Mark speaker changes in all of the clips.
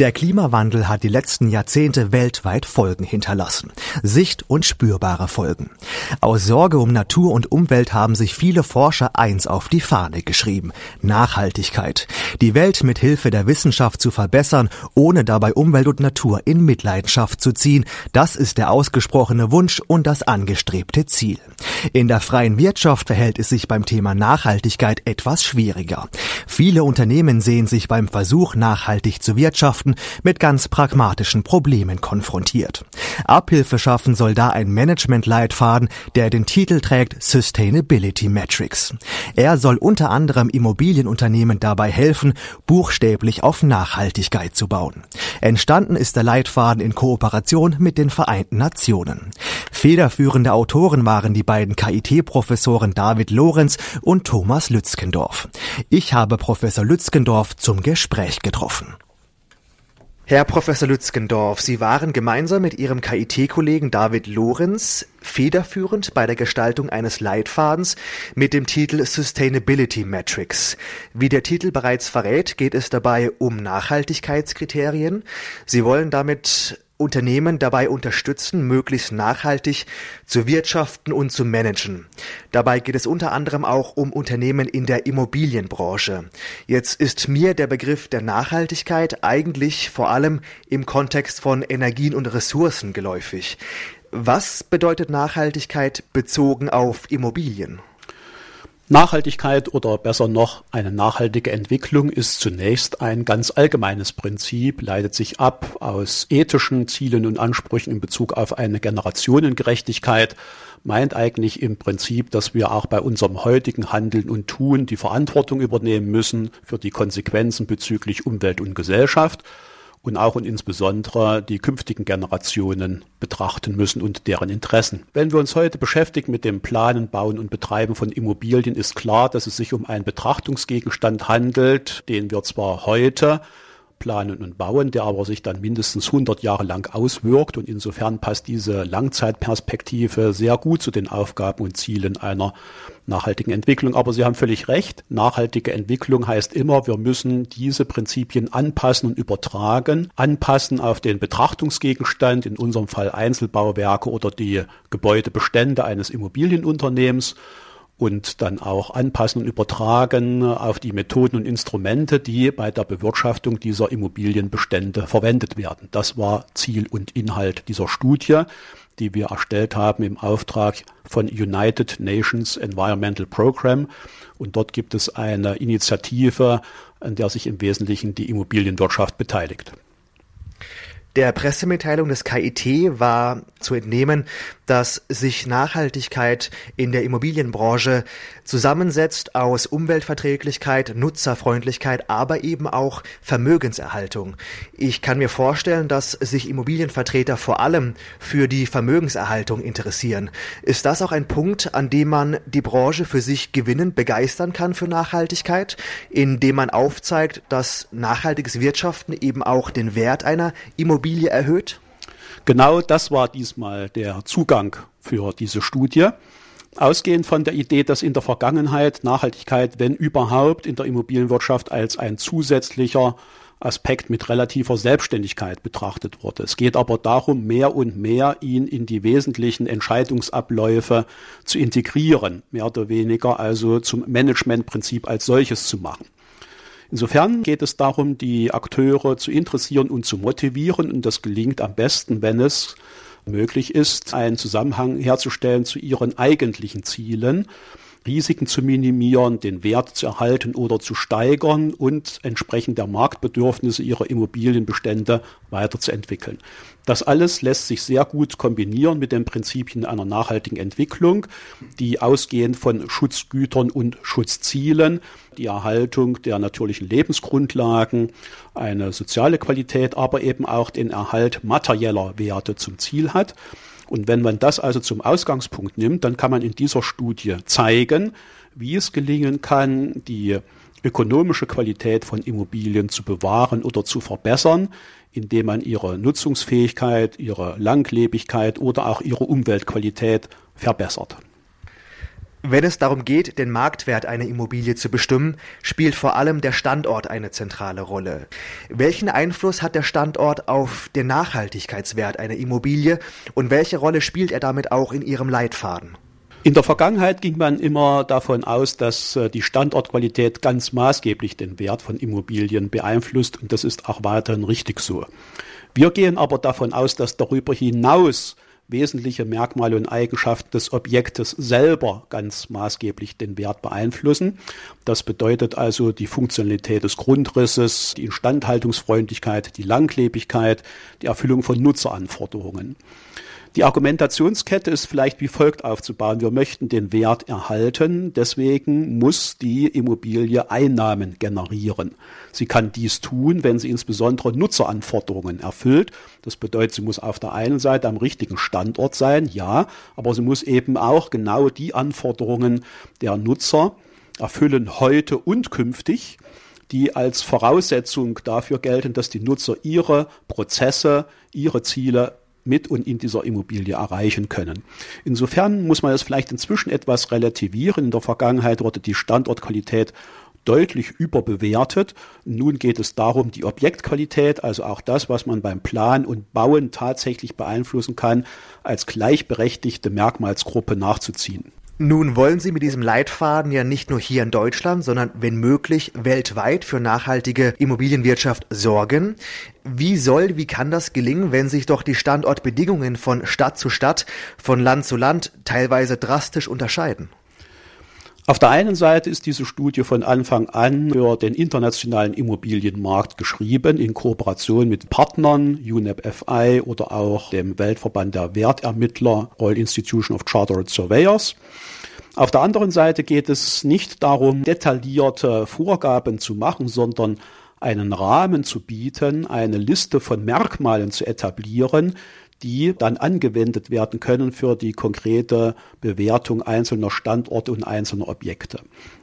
Speaker 1: Der Klimawandel hat die letzten Jahrzehnte weltweit Folgen hinterlassen. Sicht- und spürbare Folgen. Aus Sorge um Natur und Umwelt haben sich viele Forscher eins auf die Fahne geschrieben. Nachhaltigkeit. Die Welt mit Hilfe der Wissenschaft zu verbessern, ohne dabei Umwelt und Natur in Mitleidenschaft zu ziehen. Das ist der ausgesprochene Wunsch und das angestrebte Ziel. In der freien Wirtschaft verhält es sich beim Thema Nachhaltigkeit etwas schwieriger. Viele Unternehmen sehen sich beim Versuch, nachhaltig zu wirtschaften, Gesellschaften mit ganz pragmatischen Problemen konfrontiert. Abhilfe schaffen soll da ein Management-Leitfaden, der den Titel trägt Sustainability Metrics. Er soll unter anderem Immobilienunternehmen dabei helfen, buchstäblich auf Nachhaltigkeit zu bauen. Entstanden ist der Leitfaden in Kooperation mit den Vereinten Nationen. Federführende Autoren waren die beiden KIT-Professoren David Lorenz und Thomas Lützgendorf. Ich habe Professor Lützgendorf zum Gespräch getroffen. Herr Professor Lützgendorf, Sie waren gemeinsam mit Ihrem KIT-Kollegen David Lorenz federführend bei der Gestaltung eines Leitfadens mit dem Titel Sustainability Metrics. Wie der Titel bereits verrät, geht es dabei um Nachhaltigkeitskriterien. Sie wollen damit Unternehmen dabei unterstützen, möglichst nachhaltig zu wirtschaften und zu managen. Dabei geht es unter anderem auch um Unternehmen in der Immobilienbranche. Jetzt ist mir der Begriff der Nachhaltigkeit eigentlich vor allem im Kontext von Energien und Ressourcen geläufig. Was bedeutet Nachhaltigkeit bezogen auf Immobilien?
Speaker 2: Nachhaltigkeit oder besser noch eine nachhaltige Entwicklung ist zunächst ein ganz allgemeines Prinzip, leitet sich ab aus ethischen Zielen und Ansprüchen in Bezug auf eine Generationengerechtigkeit, meint eigentlich im Prinzip, dass wir auch bei unserem heutigen Handeln und Tun die Verantwortung übernehmen müssen für die Konsequenzen bezüglich Umwelt und Gesellschaft und auch und insbesondere die künftigen Generationen betrachten müssen und deren Interessen. Wenn wir uns heute beschäftigen mit dem Planen, Bauen und Betreiben von Immobilien, ist klar, dass es sich um einen Betrachtungsgegenstand handelt, den wir zwar heute planen und bauen, der aber sich dann mindestens 100 Jahre lang auswirkt. Und insofern passt diese Langzeitperspektive sehr gut zu den Aufgaben und Zielen einer nachhaltigen Entwicklung. Aber Sie haben völlig recht. Nachhaltige Entwicklung heißt immer, wir müssen diese Prinzipien anpassen und übertragen. Anpassen auf den Betrachtungsgegenstand, in unserem Fall Einzelbauwerke oder die Gebäudebestände eines Immobilienunternehmens und dann auch anpassen und übertragen auf die Methoden und Instrumente, die bei der Bewirtschaftung dieser Immobilienbestände verwendet werden. Das war Ziel und Inhalt dieser Studie die wir erstellt haben im Auftrag von United Nations Environmental Program. Und dort gibt es eine Initiative, an der sich im Wesentlichen die Immobilienwirtschaft beteiligt.
Speaker 1: Der Pressemitteilung des KIT war zu entnehmen, dass sich Nachhaltigkeit in der Immobilienbranche zusammensetzt aus Umweltverträglichkeit, Nutzerfreundlichkeit, aber eben auch Vermögenserhaltung. Ich kann mir vorstellen, dass sich Immobilienvertreter vor allem für die Vermögenserhaltung interessieren. Ist das auch ein Punkt, an dem man die Branche für sich gewinnen, begeistern kann für Nachhaltigkeit, indem man aufzeigt, dass nachhaltiges Wirtschaften eben auch den Wert einer Immobilie Immobilie erhöht?
Speaker 2: Genau das war diesmal der Zugang für diese Studie. Ausgehend von der Idee, dass in der Vergangenheit Nachhaltigkeit, wenn überhaupt, in der Immobilienwirtschaft als ein zusätzlicher Aspekt mit relativer Selbstständigkeit betrachtet wurde. Es geht aber darum, mehr und mehr ihn in die wesentlichen Entscheidungsabläufe zu integrieren, mehr oder weniger also zum Managementprinzip als solches zu machen. Insofern geht es darum, die Akteure zu interessieren und zu motivieren. Und das gelingt am besten, wenn es möglich ist, einen Zusammenhang herzustellen zu ihren eigentlichen Zielen. Risiken zu minimieren, den Wert zu erhalten oder zu steigern und entsprechend der Marktbedürfnisse ihrer Immobilienbestände weiterzuentwickeln. Das alles lässt sich sehr gut kombinieren mit den Prinzipien einer nachhaltigen Entwicklung, die ausgehend von Schutzgütern und Schutzzielen, die Erhaltung der natürlichen Lebensgrundlagen, eine soziale Qualität, aber eben auch den Erhalt materieller Werte zum Ziel hat. Und wenn man das also zum Ausgangspunkt nimmt, dann kann man in dieser Studie zeigen, wie es gelingen kann, die ökonomische Qualität von Immobilien zu bewahren oder zu verbessern, indem man ihre Nutzungsfähigkeit, ihre Langlebigkeit oder auch ihre Umweltqualität verbessert.
Speaker 1: Wenn es darum geht, den Marktwert einer Immobilie zu bestimmen, spielt vor allem der Standort eine zentrale Rolle. Welchen Einfluss hat der Standort auf den Nachhaltigkeitswert einer Immobilie und welche Rolle spielt er damit auch in Ihrem Leitfaden?
Speaker 2: In der Vergangenheit ging man immer davon aus, dass äh, die Standortqualität ganz maßgeblich den Wert von Immobilien beeinflusst und das ist auch weiterhin richtig so. Wir gehen aber davon aus, dass darüber hinaus wesentliche Merkmale und Eigenschaften des Objektes selber ganz maßgeblich den Wert beeinflussen. Das bedeutet also die Funktionalität des Grundrisses, die Instandhaltungsfreundlichkeit, die Langlebigkeit, die Erfüllung von Nutzeranforderungen. Die Argumentationskette ist vielleicht wie folgt aufzubauen. Wir möchten den Wert erhalten, deswegen muss die Immobilie Einnahmen generieren. Sie kann dies tun, wenn sie insbesondere Nutzeranforderungen erfüllt. Das bedeutet, sie muss auf der einen Seite am richtigen Standort sein, ja, aber sie muss eben auch genau die Anforderungen der Nutzer erfüllen heute und künftig die als Voraussetzung dafür gelten, dass die Nutzer ihre Prozesse, ihre Ziele mit und in dieser Immobilie erreichen können. Insofern muss man das vielleicht inzwischen etwas relativieren. In der Vergangenheit wurde die Standortqualität deutlich überbewertet. Nun geht es darum, die Objektqualität, also auch das, was man beim Plan und Bauen tatsächlich beeinflussen kann, als gleichberechtigte Merkmalsgruppe nachzuziehen.
Speaker 1: Nun wollen Sie mit diesem Leitfaden ja nicht nur hier in Deutschland, sondern wenn möglich weltweit für nachhaltige Immobilienwirtschaft sorgen. Wie soll, wie kann das gelingen, wenn sich doch die Standortbedingungen von Stadt zu Stadt, von Land zu Land teilweise drastisch unterscheiden?
Speaker 2: Auf der einen Seite ist diese Studie von Anfang an für den internationalen Immobilienmarkt geschrieben, in Kooperation mit Partnern, UNEP FI oder auch dem Weltverband der Wertermittler, Royal Institution of Chartered Surveyors. Auf der anderen Seite geht es nicht darum, detaillierte Vorgaben zu machen, sondern einen Rahmen zu bieten, eine Liste von Merkmalen zu etablieren, die dann angewendet werden können für die konkrete Bewertung einzelner Standorte und einzelner Objekte.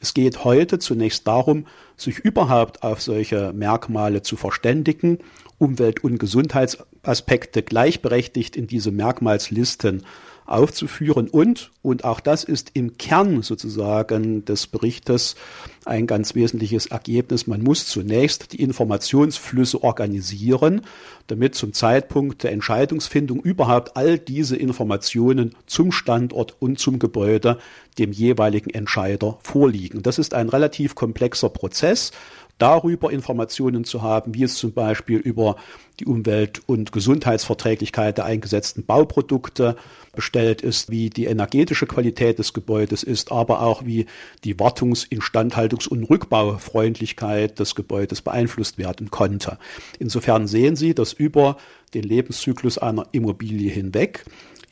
Speaker 2: Es geht heute zunächst darum, sich überhaupt auf solche Merkmale zu verständigen, Umwelt- und Gesundheitsaspekte gleichberechtigt in diese Merkmalslisten aufzuführen. Und, und auch das ist im Kern sozusagen des Berichtes ein ganz wesentliches Ergebnis, man muss zunächst die Informationsflüsse organisieren, damit zum Zeitpunkt der Entscheidungsfindung überhaupt all diese Informationen zum Standort und zum Gebäude dem jeweiligen Entscheider vorliegen. Das ist ein relativ komplexer Prozess darüber Informationen zu haben, wie es zum Beispiel über die Umwelt- und Gesundheitsverträglichkeit der eingesetzten Bauprodukte bestellt ist, wie die energetische Qualität des Gebäudes ist, aber auch wie die Wartungs-, Instandhaltungs- und Rückbaufreundlichkeit des Gebäudes beeinflusst werden konnte. Insofern sehen Sie, dass über den Lebenszyklus einer Immobilie hinweg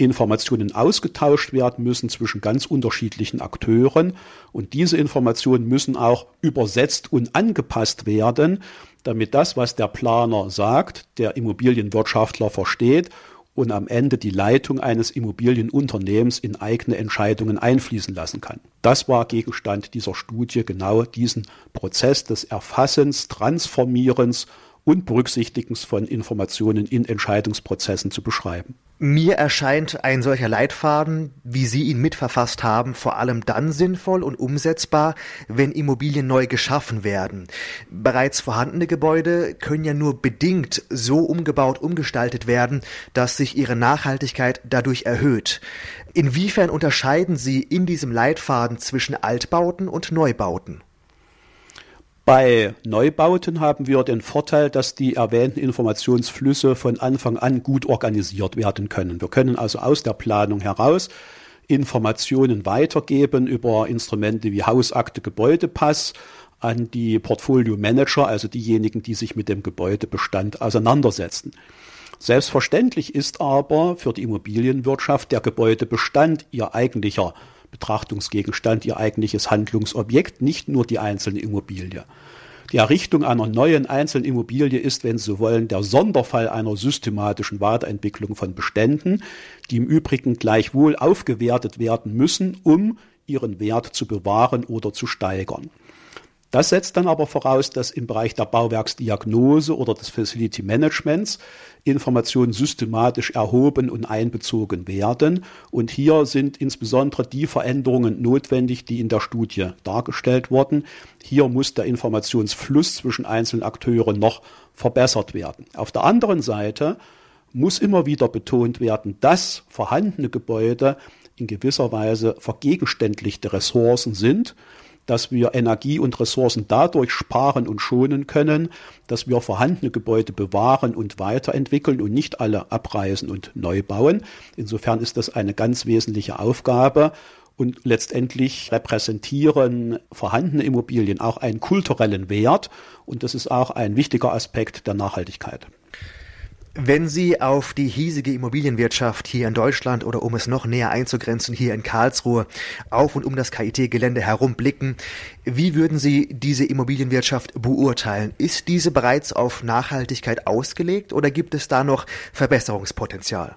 Speaker 2: Informationen ausgetauscht werden müssen zwischen ganz unterschiedlichen Akteuren und diese Informationen müssen auch übersetzt und angepasst werden, damit das, was der Planer sagt, der Immobilienwirtschaftler versteht und am Ende die Leitung eines Immobilienunternehmens in eigene Entscheidungen einfließen lassen kann. Das war Gegenstand dieser Studie, genau diesen Prozess des Erfassens, Transformierens und Berücksichtigens von Informationen in Entscheidungsprozessen zu beschreiben.
Speaker 1: Mir erscheint ein solcher Leitfaden, wie Sie ihn mitverfasst haben, vor allem dann sinnvoll und umsetzbar, wenn Immobilien neu geschaffen werden. Bereits vorhandene Gebäude können ja nur bedingt so umgebaut, umgestaltet werden, dass sich ihre Nachhaltigkeit dadurch erhöht. Inwiefern unterscheiden Sie in diesem Leitfaden zwischen Altbauten und Neubauten?
Speaker 2: Bei Neubauten haben wir den Vorteil, dass die erwähnten Informationsflüsse von Anfang an gut organisiert werden können. Wir können also aus der Planung heraus Informationen weitergeben über Instrumente wie Hausakte, Gebäudepass an die Portfolio Manager, also diejenigen, die sich mit dem Gebäudebestand auseinandersetzen. Selbstverständlich ist aber für die Immobilienwirtschaft der Gebäudebestand ihr eigentlicher Betrachtungsgegenstand, ihr eigentliches Handlungsobjekt, nicht nur die einzelne Immobilie. Die Errichtung einer neuen einzelnen Immobilie ist, wenn Sie so wollen, der Sonderfall einer systematischen Weiterentwicklung von Beständen, die im Übrigen gleichwohl aufgewertet werden müssen, um ihren Wert zu bewahren oder zu steigern. Das setzt dann aber voraus, dass im Bereich der Bauwerksdiagnose oder des Facility Managements Informationen systematisch erhoben und einbezogen werden. Und hier sind insbesondere die Veränderungen notwendig, die in der Studie dargestellt wurden. Hier muss der Informationsfluss zwischen einzelnen Akteuren noch verbessert werden. Auf der anderen Seite muss immer wieder betont werden, dass vorhandene Gebäude in gewisser Weise vergegenständlichte Ressourcen sind dass wir Energie und Ressourcen dadurch sparen und schonen können, dass wir vorhandene Gebäude bewahren und weiterentwickeln und nicht alle abreißen und neu bauen. Insofern ist das eine ganz wesentliche Aufgabe. Und letztendlich repräsentieren vorhandene Immobilien auch einen kulturellen Wert. Und das ist auch ein wichtiger Aspekt der Nachhaltigkeit.
Speaker 1: Wenn Sie auf die hiesige Immobilienwirtschaft hier in Deutschland oder um es noch näher einzugrenzen, hier in Karlsruhe auf und um das KIT-Gelände herum blicken, wie würden Sie diese Immobilienwirtschaft beurteilen? Ist diese bereits auf Nachhaltigkeit ausgelegt oder gibt es da noch Verbesserungspotenzial?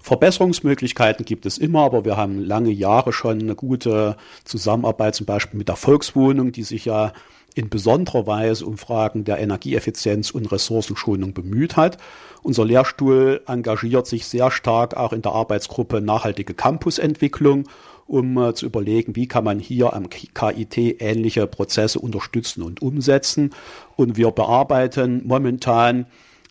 Speaker 2: Verbesserungsmöglichkeiten gibt es immer, aber wir haben lange Jahre schon eine gute Zusammenarbeit, zum Beispiel mit der Volkswohnung, die sich ja in besonderer Weise um Fragen der Energieeffizienz und Ressourcenschonung bemüht hat. Unser Lehrstuhl engagiert sich sehr stark auch in der Arbeitsgruppe Nachhaltige Campusentwicklung, um äh, zu überlegen, wie kann man hier am KIT ähnliche Prozesse unterstützen und umsetzen. Und wir bearbeiten momentan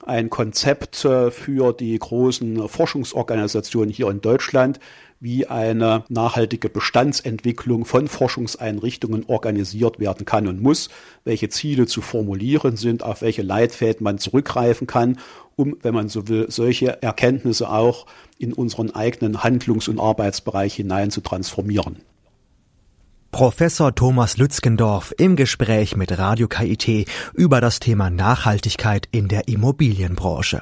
Speaker 2: ein Konzept äh, für die großen Forschungsorganisationen hier in Deutschland, wie eine nachhaltige Bestandsentwicklung von Forschungseinrichtungen organisiert werden kann und muss, welche Ziele zu formulieren sind, auf welche Leitfäden man zurückgreifen kann, um, wenn man so will, solche Erkenntnisse auch in unseren eigenen Handlungs- und Arbeitsbereich hinein zu transformieren.
Speaker 1: Professor Thomas Lützgendorf im Gespräch mit Radio KIT über das Thema Nachhaltigkeit in der Immobilienbranche.